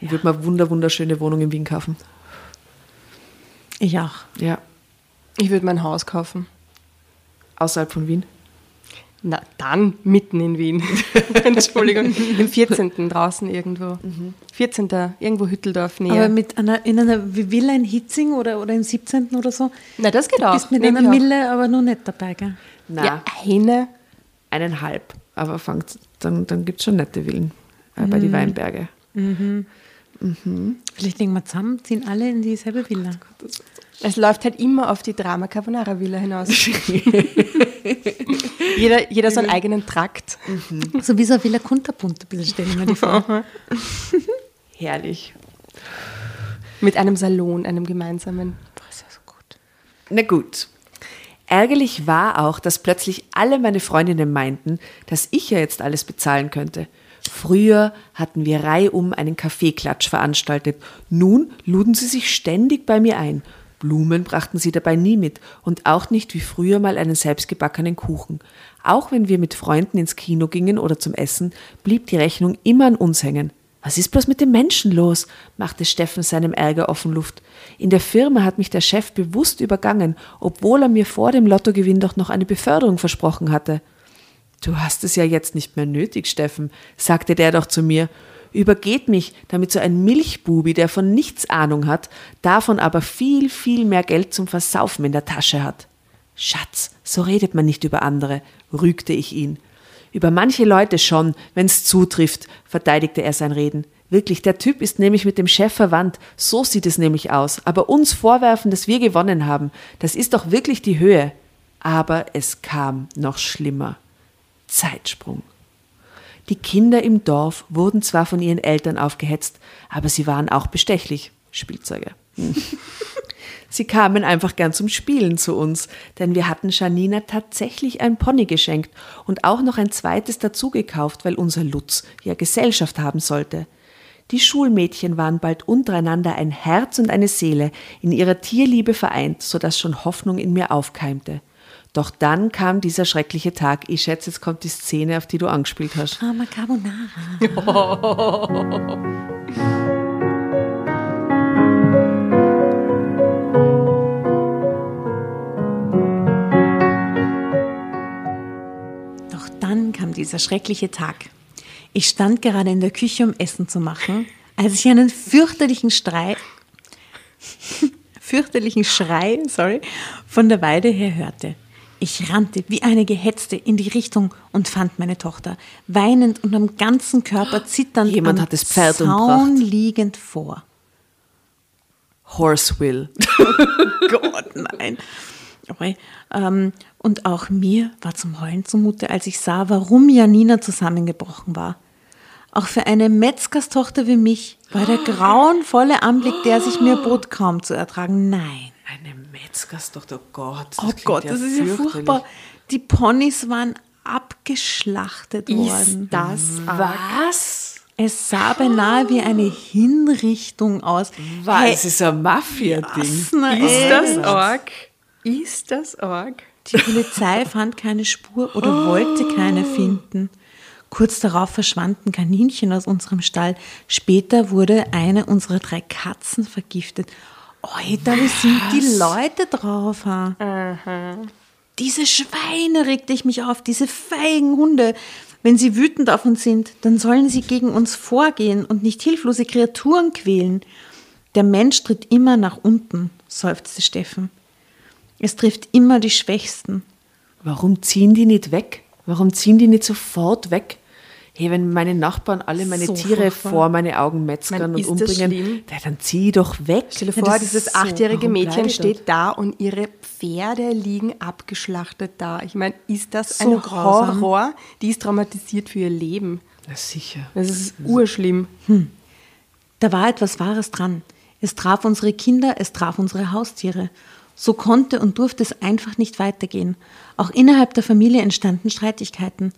Ich würde mal eine wunder, wunderschöne Wohnung in Wien kaufen. Ich auch. Ja, Ich würde mein Haus kaufen. außerhalb von Wien. Na, dann mitten in Wien. Entschuldigung. Im 14. draußen irgendwo. 14. irgendwo Hütteldorf näher. Aber mit einer, in einer Villa in Hitzing oder, oder im 17. oder so, Na, das geht du auch. bist mit Nehm einer. Mille aber noch nicht dabei, gell? Na, Ja, eine. eineinhalb. Aber fangt, dann, dann gibt es schon nette Villen äh, bei die Weinberge. Vielleicht legen wir zusammen, ziehen alle in dieselbe Villa. Es läuft halt immer auf die Drama Carbonara Villa hinaus. jeder, jeder so einen eigenen Trakt. So wie so eine Villa Kunterbunt, ein bisschen stelle ich mir die vor. Herrlich. Mit einem Salon, einem gemeinsamen. Das ist ja so gut. Na gut. Ärgerlich war auch, dass plötzlich alle meine Freundinnen meinten, dass ich ja jetzt alles bezahlen könnte. Früher hatten wir reihum einen Kaffeeklatsch veranstaltet. Nun luden sie sich ständig bei mir ein. Blumen brachten sie dabei nie mit und auch nicht wie früher mal einen selbstgebackenen Kuchen. Auch wenn wir mit Freunden ins Kino gingen oder zum Essen, blieb die Rechnung immer an uns hängen. Was ist bloß mit den Menschen los? machte Steffen seinem Ärger offen Luft. In der Firma hat mich der Chef bewusst übergangen, obwohl er mir vor dem Lottogewinn doch noch eine Beförderung versprochen hatte. Du hast es ja jetzt nicht mehr nötig, Steffen, sagte der doch zu mir. Übergeht mich, damit so ein Milchbubi, der von nichts Ahnung hat, davon aber viel, viel mehr Geld zum Versaufen in der Tasche hat. Schatz, so redet man nicht über andere, rügte ich ihn. Über manche Leute schon, wenn's zutrifft, verteidigte er sein Reden. Wirklich, der Typ ist nämlich mit dem Chef verwandt, so sieht es nämlich aus. Aber uns vorwerfen, dass wir gewonnen haben, das ist doch wirklich die Höhe. Aber es kam noch schlimmer. Zeitsprung. Die Kinder im Dorf wurden zwar von ihren Eltern aufgehetzt, aber sie waren auch bestechlich. Spielzeuge. Sie kamen einfach gern zum Spielen zu uns, denn wir hatten Janina tatsächlich ein Pony geschenkt und auch noch ein zweites dazu gekauft, weil unser Lutz ja Gesellschaft haben sollte. Die Schulmädchen waren bald untereinander ein Herz und eine Seele, in ihrer Tierliebe vereint, so dass schon Hoffnung in mir aufkeimte. Doch dann kam dieser schreckliche Tag. Ich schätze, jetzt kommt die Szene, auf die du angespielt hast. Ah, Mama Carbonara. Oh. dann kam dieser schreckliche Tag. Ich stand gerade in der Küche, um Essen zu machen, als ich einen fürchterlichen Streit. fürchterlichen Schrei, sorry, von der Weide her hörte. Ich rannte wie eine Gehetzte in die Richtung und fand meine Tochter, weinend und am ganzen Körper zitternd Jemand am hat das Pferd Zaun liegend vor. Horsewill. Gott, nein. Okay. Ähm, und auch mir war zum Heulen zumute, als ich sah, warum Janina zusammengebrochen war. Auch für eine Metzgerstochter wie mich war der grauenvolle Anblick, der sich mir bot, kaum zu ertragen. Nein. Eine Metzgerstochter, oh Gott. das Oh Gott, das ist ja furchtbar. Die Ponys waren abgeschlachtet worden. das Was? Es sah beinahe wie eine Hinrichtung aus. Was? Hey, Das ist ein Mafia-Ding. Ist das arg? Ist das arg? Die Polizei fand keine Spur oder wollte keine finden. Kurz darauf verschwanden Kaninchen aus unserem Stall. Später wurde eine unserer drei Katzen vergiftet. Alter, wie sind die Leute drauf? Ha? Diese Schweine regte ich mich auf, diese feigen Hunde. Wenn sie wütend auf uns sind, dann sollen sie gegen uns vorgehen und nicht hilflose Kreaturen quälen. Der Mensch tritt immer nach unten, seufzte Steffen. Es trifft immer die Schwächsten. Warum ziehen die nicht weg? Warum ziehen die nicht sofort weg? Hey, wenn meine Nachbarn alle meine So Tiere furchtbar. vor meine Augen metzgern und umbringen, ja, dann zieh doch weg. Stell dir Ja, vor, dieses so. achtjährige Mädchen steht da und ihre Pferde liegen abgeschlachtet da. Ich meine, ist das So ein grausam. Horror? Die ist traumatisiert für ihr Leben. Na sicher. Das ist urschlimm. Da war etwas Wahres dran. Es traf unsere Kinder, es traf unsere Haustiere. So konnte und durfte es einfach nicht weitergehen. Auch innerhalb der Familie entstanden Streitigkeiten.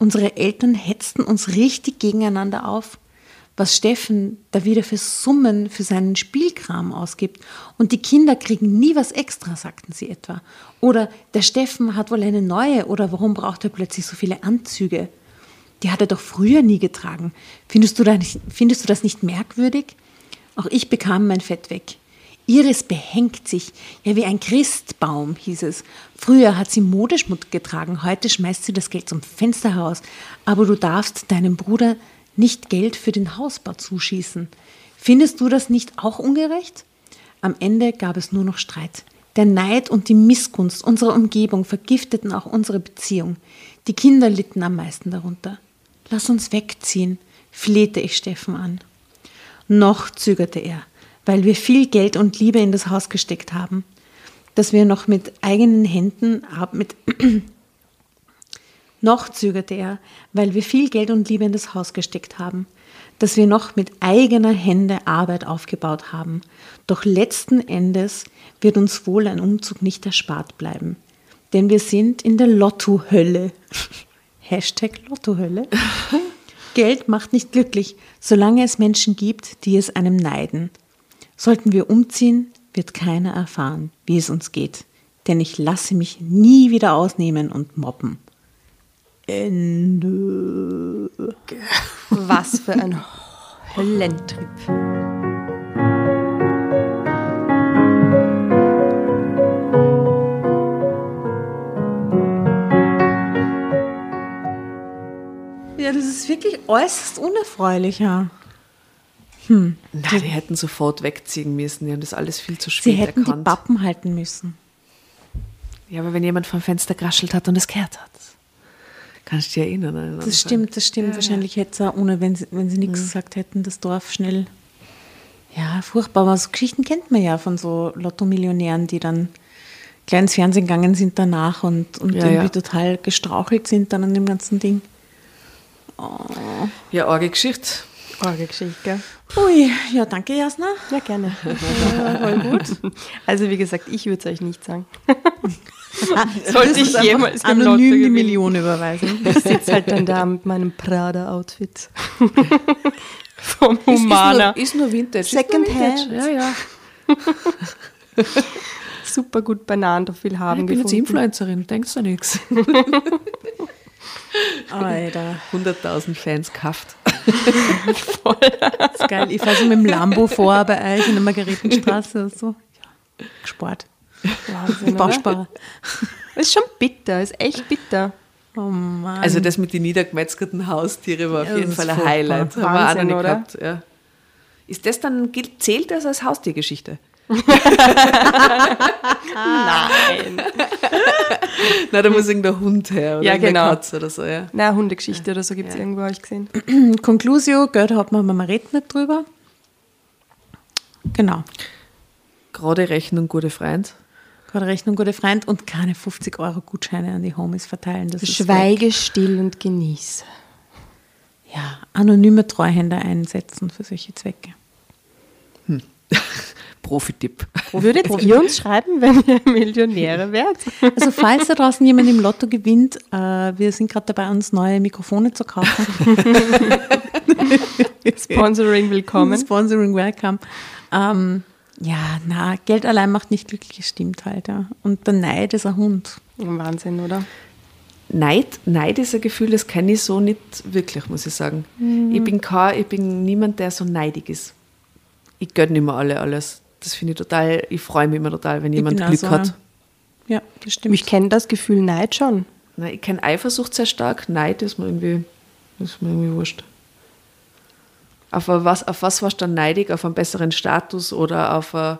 Unsere Eltern hetzten uns richtig gegeneinander auf. Was Steffen da wieder für Summen für seinen Spielkram ausgibt. Und die Kinder kriegen nie was extra, sagten sie etwa. Oder der Steffen hat wohl eine neue oder warum braucht er plötzlich so viele Anzüge? Die hat er doch früher nie getragen. Findest du, da nicht, findest du das nicht merkwürdig? Auch ich bekam mein Fett weg. Iris behängt sich, ja wie ein Christbaum, hieß es. Früher hat sie Modeschmuck getragen, heute schmeißt sie das Geld zum Fenster heraus. Aber du darfst deinem Bruder nicht Geld für den Hausbau zuschießen. Findest du das nicht auch ungerecht? Am Ende gab es nur noch Streit. Der Neid und die Missgunst unserer Umgebung vergifteten auch unsere Beziehung. Die Kinder litten am meisten darunter. Lass uns wegziehen, flehte ich Steffen an. Noch zögerte er, weil wir viel Geld und Liebe in das Haus gesteckt haben, dass wir noch mit eigenen Händen mit noch zögerte er, weil wir viel Geld und Liebe in das Haus gesteckt haben, dass wir noch mit eigener Hände Arbeit aufgebaut haben. Doch letzten Endes wird uns wohl ein Umzug nicht erspart bleiben. Denn wir sind in der Lottohölle. Hashtag Lottohölle. Geld macht nicht glücklich, solange es Menschen gibt, die es einem neiden. Sollten wir umziehen, wird keiner erfahren, wie es uns geht. Denn ich lasse mich nie wieder ausnehmen und mobben. Ende. Was für ein Höllentrip. Ja, das ist wirklich äußerst unerfreulich, ja. Na, die hätten sofort wegziehen müssen. Die haben das alles viel zu Sie spät hätten die erkannt. Pappen halten müssen. ja, aber wenn jemand vom Fenster graschelt hat und es kehrt hat, kannst du dich erinnern. an den Anfang. Das stimmt, das stimmt. Wahrscheinlich hätte es auch, ohne wenn sie, wenn sie nichts gesagt hätten, das Dorf schnell. Ja, furchtbar. Aber so Geschichten kennt man ja von so Lotto-Millionären, die dann gleich ins Fernsehen gegangen sind danach und, und Ja, irgendwie ja. total gestrauchelt sind dann an dem ganzen Ding. Ja, arge Geschichte. Orge Geschichte, gell? Ui, ja, danke, Jasna. Ja, gerne. Voll gut. Also wie gesagt, ich würde es euch nicht sagen. Sollte ich jemals anonym die. Million überweisen. Ich sitze halt dann da mit meinem Prada-Outfit. Vom Ist, ist, Humana. nur, ist nur Vintage. Second ist nur Vintage. Hand. Ja, ja. Super gut Bananen dafür haben Ich bin jetzt gefunden. Influencerin, denkst du nichts. Alter, 100.000 Fans kauft. das ist geil. Ich fahre so mit dem Lambo vor bei euch in der Margaretenstraße und so. Ja, gespart. Wahnsinn, oder? Bausparer. Ist schon bitter, ist echt bitter. Oh Mann. Also das mit den niedergemetzgerten Haustiere war auf Ja, jeden Fall ein. Highlight. Haben wir auch noch Wahnsinn, nicht oder? gehabt. Ja. Ist das dann, zählt das als Haustiergeschichte? Nein. Na, da muss irgendein Hund her oder Ja, genau. Katze oder so, ja. Na, Hundegeschichte oder so gibt es irgendwo, habe ich gesehen. Conclusio, Geld hat man, man redet nicht drüber. Genau. Gerade Rechnung, gute Freund. Gerade Rechnung, gute Freund und keine 50 Euro Gutscheine an die Homies verteilen. Das ist weg. Schweige still und genieße. Ja, anonyme Treuhänder einsetzen für solche Zwecke. Profi-Tipp. Würdet ihr uns schreiben, wenn ihr Millionäre wärt? Also falls da draußen jemand im Lotto gewinnt, äh, wir sind gerade dabei, uns neue Mikrofone zu kaufen. Sponsoring willkommen. Sponsoring welcome. Ähm, ja, na, Geld allein macht nicht glücklich, das stimmt halt. Ja. Und der Neid ist ein Hund. Wahnsinn, oder? Neid, Neid ist ein Gefühl, das kenne ich so nicht wirklich, muss ich sagen. Ich, bin kein, ich bin niemand, der so neidig ist. Ich gönne immer alle alles. Das finde ich total, ich freue mich immer total, wenn jemand Glück so, hat. Ja, das stimmt. Ich kenne das Gefühl Neid schon. Nein, ich kenne Eifersucht sehr stark. Neid ist mir irgendwie, ist mir irgendwie wurscht. Auf was, auf was warst du dann neidig? Auf einen besseren Status oder auf a,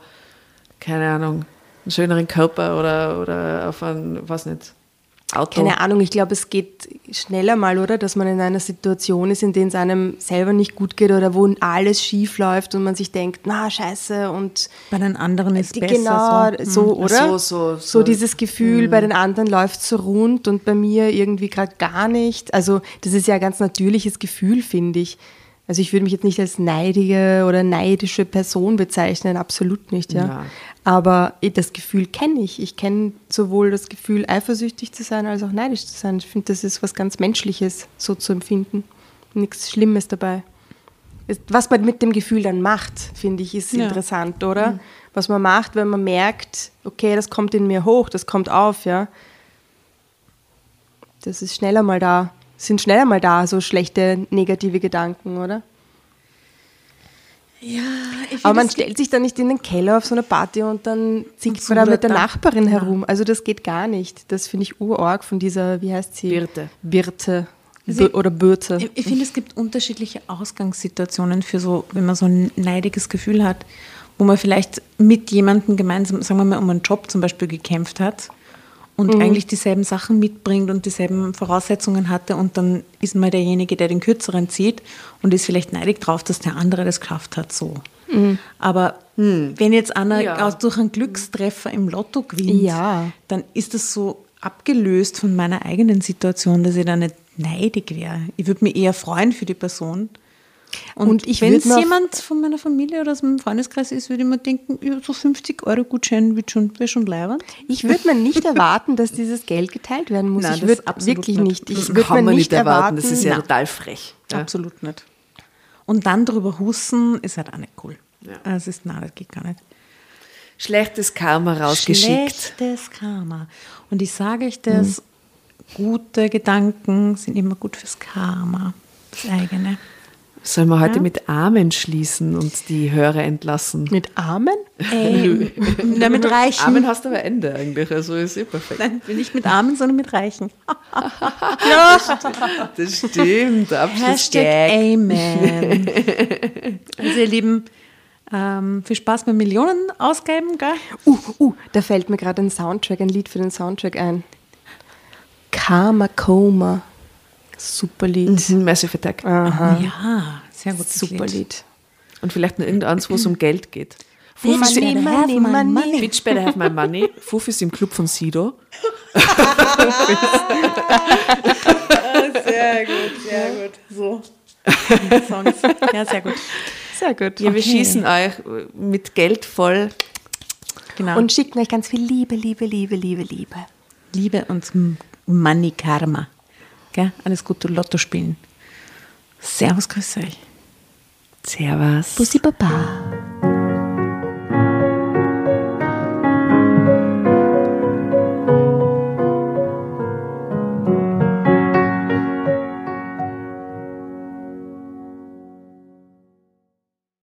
keine Ahnung, einen schöneren Körper oder, oder auf ein, was nicht, Auto? Keine Ahnung, ich glaube, es geht schneller mal, oder? Dass man in einer Situation ist, in der es einem selber nicht gut geht oder wo alles schief läuft und man sich denkt, na, scheiße und Bei den anderen ist die, besser. genau so. so, Ach oder? so, so, so so. dieses Gefühl, bei den anderen läuft so rund und bei mir irgendwie gerade gar nicht. Also das ist ja ein ganz natürliches Gefühl, finde ich. Also ich würde mich jetzt nicht als neidige oder neidische Person bezeichnen, absolut nicht, ja. Ja. Aber das Gefühl kenne ich. Ich kenne sowohl das Gefühl, eifersüchtig zu sein, als auch neidisch zu sein. Ich finde, das ist was ganz Menschliches, so zu empfinden. Nichts Schlimmes dabei. Was man mit dem Gefühl dann macht, finde ich, ist Ja. interessant, oder? Was man macht, wenn man merkt, okay, das kommt in mir hoch, das kommt auf, ja. Das ist schneller mal da, sind schneller mal da, so schlechte, negative Gedanken, oder? Ja, ich Aber man stellt sich dann nicht in den Keller auf so einer Party und dann zinkt Und man da mit der. Nachbarin Ja. herum. Also das geht gar nicht. Das finde ich urorg von dieser, wie heißt sie? Birte. Birte. Also Bö- oder Bürte. Ich, ich finde, es gibt unterschiedliche Ausgangssituationen für so, wenn man so ein neidiges Gefühl hat, wo man vielleicht mit jemandem gemeinsam, sagen wir mal, um einen Job zum Beispiel gekämpft hat und eigentlich dieselben Sachen mitbringt und dieselben Voraussetzungen hatte und dann ist mal derjenige, der den kürzeren zieht und ist vielleicht neidig drauf, dass der andere das geschafft hat, so. Aber wenn jetzt einer Ja. durch einen Glückstreffer im Lotto gewinnt, Ja. dann ist das so abgelöst von meiner eigenen Situation, dass ich da nicht neidig wäre. Ich würde mich eher freuen für die Person. Und, Und ich wenn es jemand von meiner Familie oder aus meinem Freundeskreis ist, würde ich mir denken, ja, so 50 Euro Gutschein wird schon, wäre schon leibend. Ich würde mir nicht erwarten, dass dieses Geld geteilt werden muss. Nein, ich das würde wirklich nicht. nicht. Ich Das kann man nicht erwarten. erwarten. Das ist ja Nein. total frech. Ja. Absolut nicht. Und dann drüber husten ist halt auch nicht cool. Also Es ist, nein, das geht gar nicht. Schlechtes Karma rausgeschickt. Schlechtes Karma. Und ich sage euch das, gute Gedanken sind immer gut fürs Karma. Das eigene. Sollen wir heute mit Amen schließen und die Hörer entlassen? Mit Armen? Ähm, na, mit Reichen. Amen hast aber Ende eigentlich, also ist eh perfekt. Nein, nicht mit Armen, sondern mit Reichen. Das stimmt, Hashtag Abschlussgag. Amen. Also ihr Lieben, ähm, viel Spaß beim Millionen ausgeben, gell? Uh, uh, da fällt mir gerade ein Soundtrack, ein Lied für den Soundtrack ein. Karma Coma. Super Lied. Mhm, Massive Attack. Ja, sehr gut. Super Lied. Und vielleicht noch irgendeins, wo es um Geld geht. Money, Fufis money, im, money, money. Bitch better have my money. Fufis im Club von Sido. Sehr gut, sehr gut. So. Songs. Ja, sehr gut. Sehr gut. Ja, wir Okay. schießen euch mit Geld voll. Genau. Und schickt euch ganz viel Liebe, Liebe, Liebe, Liebe, Liebe. Liebe und Money Karma. Gell? Alles Gute Lotto spielen. Servus, grüß euch. Servus. Bussi Baba.